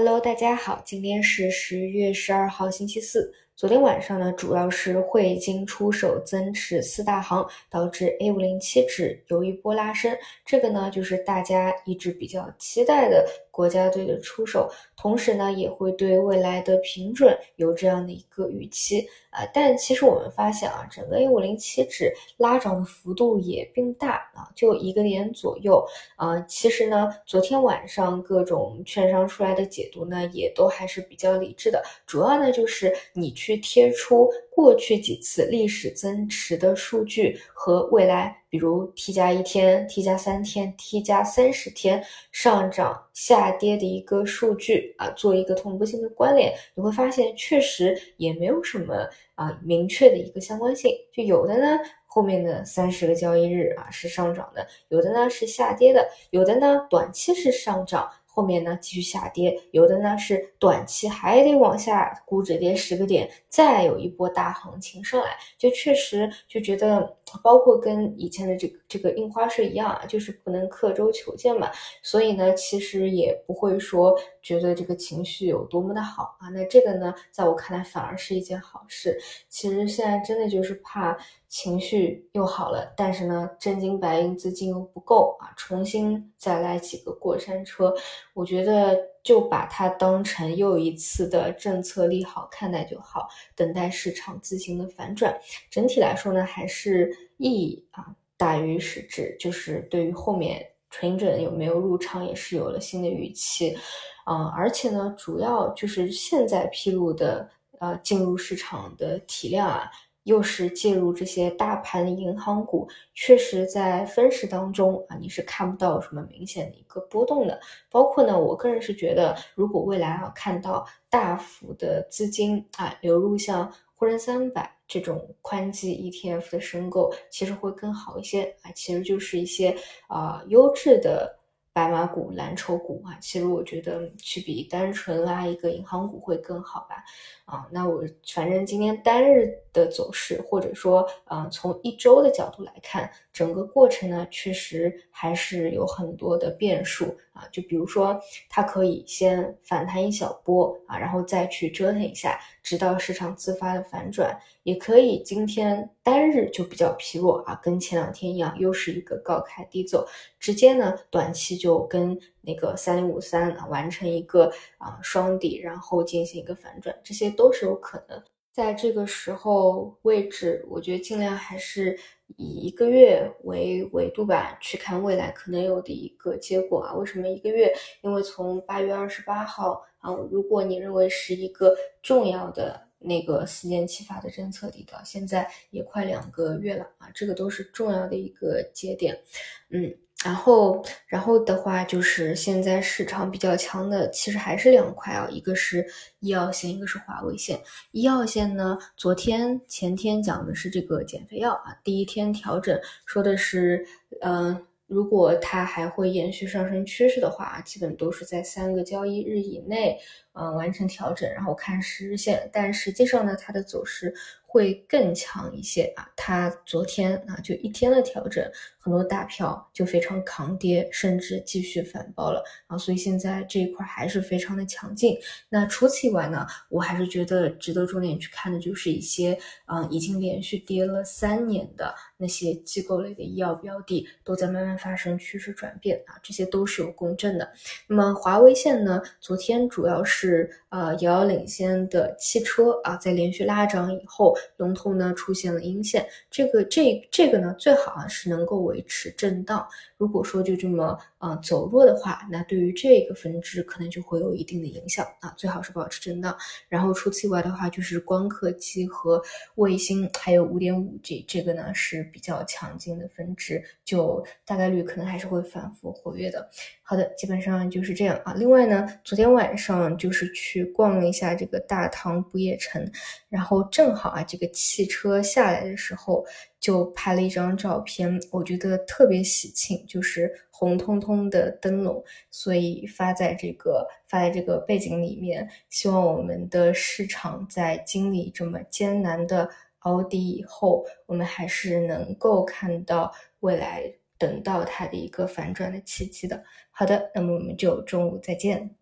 Hello，大家好，今天是十月十二号，星期四。昨天晚上呢，主要是汇金出手增持四大行，导致 A 五零七指有一波拉升。这个呢，就是大家一直比较期待的国家队的出手，同时呢，也会对未来的平准有这样的一个预期啊。但其实我们发现啊，整个 A 五零七指拉涨的幅度也并不大啊，就一个点左右啊。其实呢，昨天晚上各种券商出来的解读呢，也都还是比较理智的，主要呢就是你去。去贴出过去几次历史增持的数据和未来，比如 T 加一天、T 加三天、T 加三十天上涨、下跌的一个数据啊，做一个同步性的关联，你会发现确实也没有什么啊明确的一个相关性。就有的呢，后面的三十个交易日啊是上涨的，有的呢是下跌的，有的呢短期是上涨。后面呢继续下跌，有的呢是短期还得往下估值跌十个点，再有一波大行情上来，就确实就觉得，包括跟以前的这个这个印花税一样啊，就是不能刻舟求剑嘛，所以呢其实也不会说觉得这个情绪有多么的好啊，那这个呢在我看来反而是一件好事。其实现在真的就是怕情绪又好了，但是呢真金白银资金又不够啊，重新再来几个过山车。我觉得就把它当成又一次的政策利好看待就好，等待市场自行的反转。整体来说呢，还是意义啊大于实质，就是对于后面纯准有没有入场也是有了新的预期，啊，而且呢，主要就是现在披露的呃进入市场的体量啊。又是介入这些大盘银行股，确实在分时当中啊，你是看不到什么明显的一个波动的。包括呢，我个人是觉得，如果未来啊看到大幅的资金啊流入像沪深三百这种宽基 ETF 的申购，其实会更好一些啊。其实就是一些啊优质的。白马股、蓝筹股啊，其实我觉得去比单纯拉一个银行股会更好吧。啊，那我反正今天单日的走势，或者说，嗯，从一周的角度来看，整个过程呢，确实还是有很多的变数啊。就比如说，它可以先反弹一小波啊，然后再去折腾一下，直到市场自发的反转；也可以今天单日就比较疲弱啊，跟前两天一样，又是一个高开低走，直接呢短期就就跟那个三零五三啊完成一个啊双底，然后进行一个反转，这些都是有可能。在这个时候位置，我觉得尽量还是以一个月为维度吧，去看未来可能有的一个结果啊。为什么一个月？因为从八月二十八号啊，如果你认为是一个重要的那个四件七法的政策底到现在也快两个月了啊，这个都是重要的一个节点，嗯。然后，然后的话就是现在市场比较强的，其实还是两块啊，一个是医药线，一个是华为线。医药线呢，昨天、前天讲的是这个减肥药啊，第一天调整说的是，嗯，如果它还会延续上升趋势的话，基本都是在三个交易日以内，嗯，完成调整，然后看十日线。但实际上呢，它的走势。会更强一些啊！它昨天啊就一天的调整，很多大票就非常抗跌，甚至继续反包了啊！所以现在这一块还是非常的强劲。那除此以外呢，我还是觉得值得重点去看的就是一些嗯已经连续跌了三年的那些机构类的医药标的，都在慢慢发生趋势转变啊！这些都是有共振的。那么华为线呢，昨天主要是呃遥遥领先的汽车啊，在连续拉涨以后。龙头呢出现了阴线，这个这这个呢最好啊是能够维持震荡。如果说就这么啊走弱的话，那对于这个分支可能就会有一定的影响啊。最好是保持震荡。然后除此以外的话，就是光刻机和卫星，还有五点五 G 这个呢是比较强劲的分支，就大概率可能还是会反复活跃的。好的，基本上就是这样啊。另外呢，昨天晚上就是去逛了一下这个大唐不夜城，然后正好啊这个汽车下来的时候。就拍了一张照片，我觉得特别喜庆，就是红彤彤的灯笼，所以发在这个发在这个背景里面。希望我们的市场在经历这么艰难的熬底以后，我们还是能够看到未来，等到它的一个反转的契机的。好的，那么我们就中午再见。